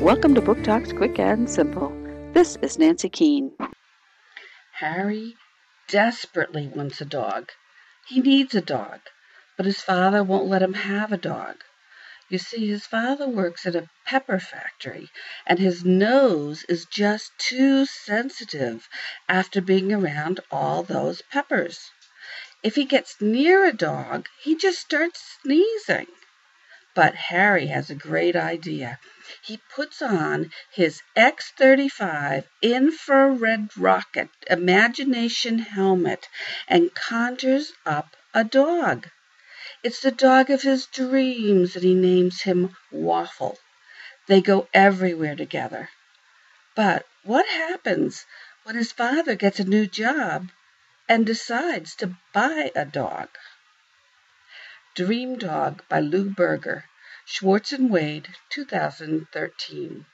Welcome to Book Talks Quick and Simple. This is Nancy Keane. Harry desperately wants a dog. He needs a dog, but his father won't let him have a dog. You see, his father works at a pepper factory, and his nose is just too sensitive after being around all those peppers. If he gets near a dog, he just starts sneezing. But Harry has a great idea. He puts on his X 35 infrared rocket imagination helmet and conjures up a dog. It's the dog of his dreams, and he names him Waffle. They go everywhere together. But what happens when his father gets a new job and decides to buy a dog? Dream Dog by Lou Berger. Schwartz and Wade, 2013.